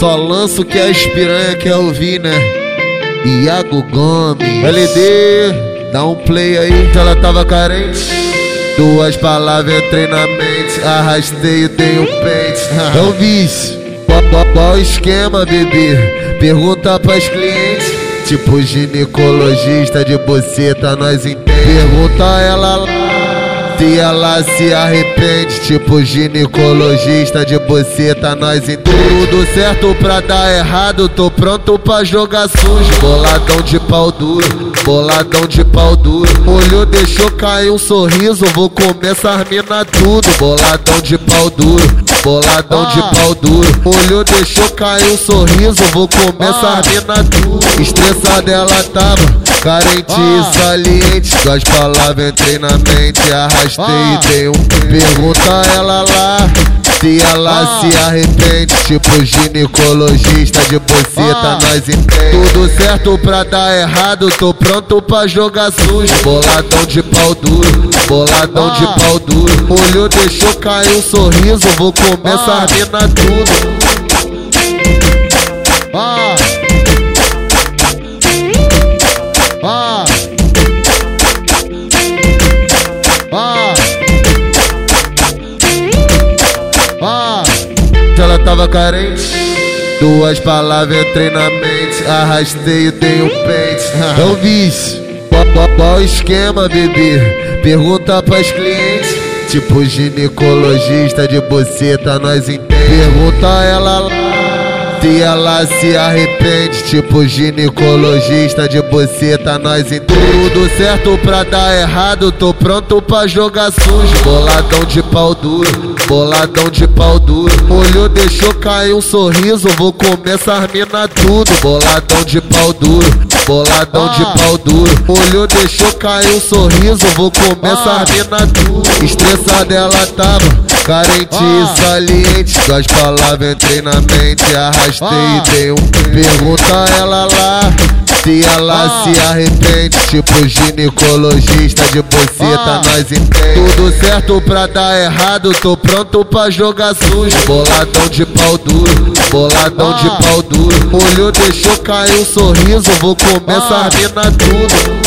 Só lanço que as piranha quer ouvir, né? Iago Gomes. LD, dá um play aí, ela tava carente. Duas palavras entrei na mente. Arrastei e dei um pente. É o vício. Qual, qual, qual esquema, bebê? Pergunta pras clientes. Tipo ginecologista de boceta, nós entende Pergunta ela lá se ela se arrepende, tipo ginecologista de boceta, nós entende. Tudo certo pra dar errado, tô pronto pra jogar sujo. Boladão de pau duro, boladão de pau duro. Olhou, deixou cair um sorriso, vou começar mina tudo. Boladão de pau duro, boladão de pau duro. Olhou, deixou cair um sorriso, vou começar mina tudo. Estressada ela tava. Carente e saliente, duas palavras entrei na mente, arrastei e dei um. Pergunta ela lá se ela se arrepende, tipo ginecologista de boceta, nós entende. Tudo certo pra dar errado, tô pronto pra jogar sujo. Boladão de pau duro, boladão de pau duro. Olhou, deixou cair um sorriso, vou começar a mina tudo. Ah. Ela tava carente. Duas palavras entrei na mente, arrastei e dei um pente. É o vício. Qual, qual, qual esquema, bebê? Pergunta pras clientes. Tipo ginecologista de boceta, nós entende. Pergunta ela lá. Se ela se arrepende, tipo ginecologista de boceta, nós entende. Tudo certo pra dar errado, tô pronto pra jogar sujo. Boladão de pau duro, boladão de pau duro. Olhou, deixou cair um sorriso, vou começar mina tudo. Boladão de pau duro, boladão de pau duro. Olhou, deixou cair um sorriso, vou começar mina tudo. Estressada ela tava. Carente e saliente, duas palavras entrei na mente, arrastei e dei um. Pergunta ela lá se ela se arrepende, tipo ginecologista de boceta, nós entende. Tudo certo pra dar errado, tô pronto pra jogar sujo. Boladão de pau duro, boladão de pau duro. Olhou, deixou cair um sorriso, vou começar a mina tudo.